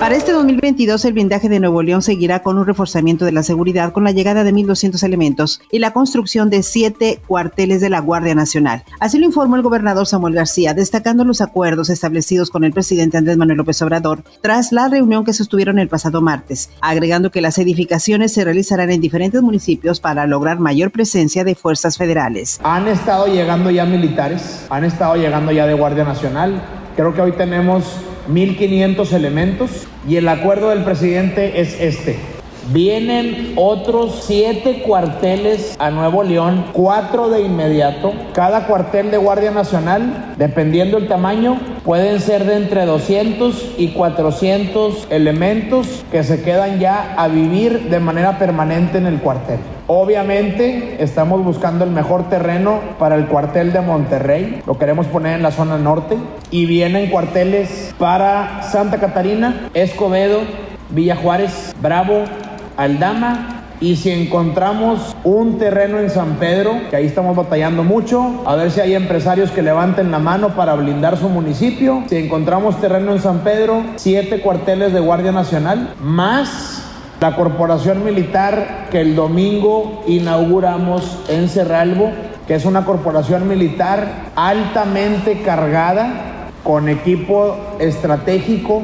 Para este 2022, el blindaje de Nuevo León seguirá con un reforzamiento de la seguridad con la llegada de 1.200 elementos y la construcción de siete cuarteles de la Guardia Nacional. Así lo informó el gobernador Samuel García, destacando los acuerdos establecidos con el presidente Andrés Manuel López Obrador tras la reunión que sostuvieron el pasado martes, agregando que las edificaciones se realizarán en diferentes municipios para lograr mayor presencia de fuerzas federales. Han estado llegando ya militares, han estado llegando ya de Guardia Nacional. Creo que hoy tenemos 1.500 elementos y el acuerdo del presidente es este. Vienen otros siete cuarteles a Nuevo León, cuatro de inmediato. Cada cuartel de Guardia Nacional, dependiendo el tamaño, pueden ser de entre 200 y 400 elementos que se quedan ya a vivir de manera permanente en el cuartel. Obviamente estamos buscando el mejor terreno para el cuartel de Monterrey, lo queremos poner en la zona norte y vienen cuarteles para Santa Catarina, Escobedo, Villa Juárez, Bravo, Aldama y si encontramos un terreno en San Pedro, que ahí estamos batallando mucho, a ver si hay empresarios que levanten la mano para blindar su municipio. Si encontramos terreno en San Pedro, siete cuarteles de Guardia Nacional, más la corporación militar que el domingo inauguramos en Cerralbo, que es una corporación militar altamente cargada con equipo estratégico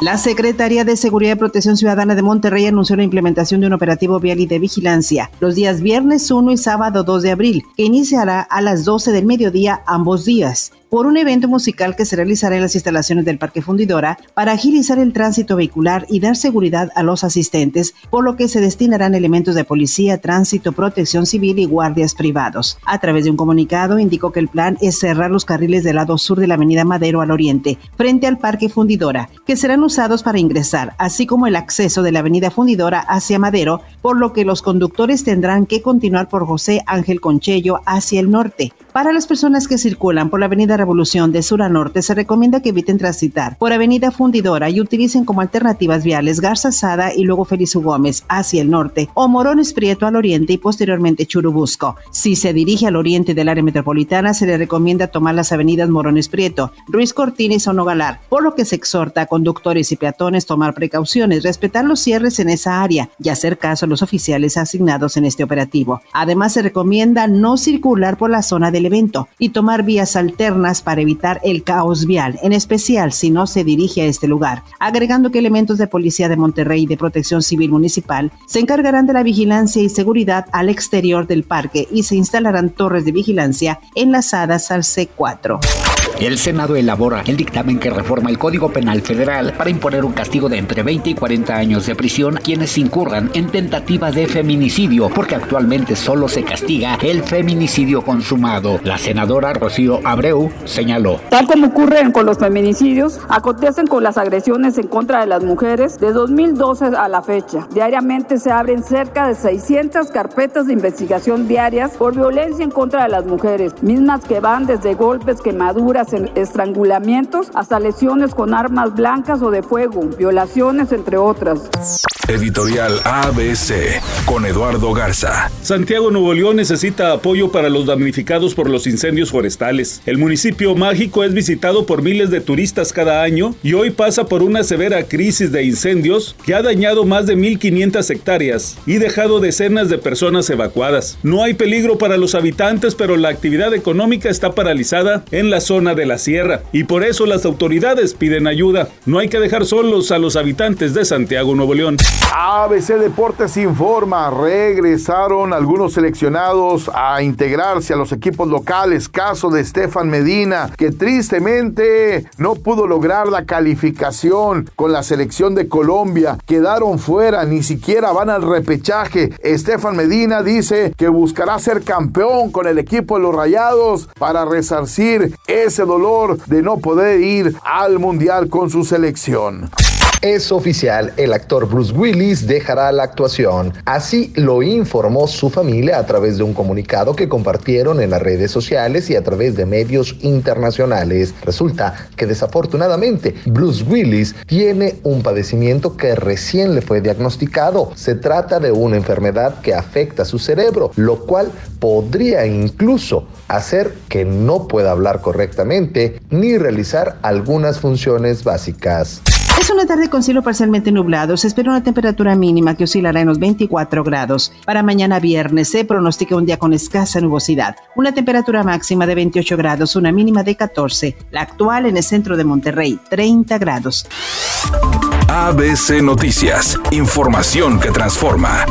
la Secretaría de Seguridad y Protección Ciudadana de Monterrey anunció la implementación de un operativo vial y de vigilancia los días viernes 1 y sábado 2 de abril, que iniciará a las 12 del mediodía ambos días por un evento musical que se realizará en las instalaciones del Parque Fundidora para agilizar el tránsito vehicular y dar seguridad a los asistentes, por lo que se destinarán elementos de policía, tránsito, protección civil y guardias privados. A través de un comunicado indicó que el plan es cerrar los carriles del lado sur de la Avenida Madero al oriente, frente al Parque Fundidora, que serán usados para ingresar, así como el acceso de la Avenida Fundidora hacia Madero, por lo que los conductores tendrán que continuar por José Ángel Conchello hacia el norte. Para las personas que circulan por la Avenida Revolución de sur a norte, se recomienda que eviten transitar por Avenida Fundidora y utilicen como alternativas viales Garza Sada y luego Felicio Gómez hacia el norte o Morones Prieto al oriente y posteriormente Churubusco. Si se dirige al oriente del área metropolitana, se le recomienda tomar las avenidas Morones Prieto, Ruiz Cortines y Sonogalar, por lo que se exhorta a conductores y peatones tomar precauciones, respetar los cierres en esa área y hacer caso a los oficiales asignados en este operativo. Además, se recomienda no circular por la zona del evento y tomar vías alternas para evitar el caos vial, en especial si no se dirige a este lugar, agregando que elementos de Policía de Monterrey y de Protección Civil Municipal se encargarán de la vigilancia y seguridad al exterior del parque y se instalarán torres de vigilancia enlazadas al C4. El Senado elabora el dictamen que reforma el Código Penal Federal para imponer un castigo de entre 20 y 40 años de prisión a quienes incurran en tentativa de feminicidio, porque actualmente solo se castiga el feminicidio consumado. La senadora Rocío Abreu señaló. Tal como ocurre con los feminicidios, acontecen con las agresiones en contra de las mujeres de 2012 a la fecha. Diariamente se abren cerca de 600 carpetas de investigación diarias por violencia en contra de las mujeres, mismas que van desde golpes, quemaduras, estrangulamientos hasta lesiones con armas blancas o de fuego, violaciones, entre otras. Editorial ABC con Eduardo Garza. Santiago Nuevo León necesita apoyo para los damnificados por los incendios forestales. El municipio mágico es visitado por miles de turistas cada año y hoy pasa por una severa crisis de incendios que ha dañado más de 1.500 hectáreas y dejado decenas de personas evacuadas. No hay peligro para los habitantes, pero la actividad económica está paralizada en la zona de la sierra y por eso las autoridades piden ayuda. No hay que dejar solos a los habitantes de Santiago Nuevo León. ABC Deportes informa, regresaron algunos seleccionados a integrarse a los equipos locales, caso de Estefan Medina, que tristemente no pudo lograr la calificación con la selección de Colombia, quedaron fuera, ni siquiera van al repechaje. Estefan Medina dice que buscará ser campeón con el equipo de los Rayados para resarcir ese dolor de no poder ir al Mundial con su selección. Es oficial, el actor Bruce Willis dejará la actuación. Así lo informó su familia a través de un comunicado que compartieron en las redes sociales y a través de medios internacionales. Resulta que desafortunadamente Bruce Willis tiene un padecimiento que recién le fue diagnosticado. Se trata de una enfermedad que afecta su cerebro, lo cual podría incluso hacer que no pueda hablar correctamente ni realizar algunas funciones básicas. Es una tarde con cielo parcialmente nublado. Se espera una temperatura mínima que oscilará en los 24 grados. Para mañana viernes se pronostica un día con escasa nubosidad. Una temperatura máxima de 28 grados, una mínima de 14. La actual en el centro de Monterrey, 30 grados. ABC Noticias. Información que transforma.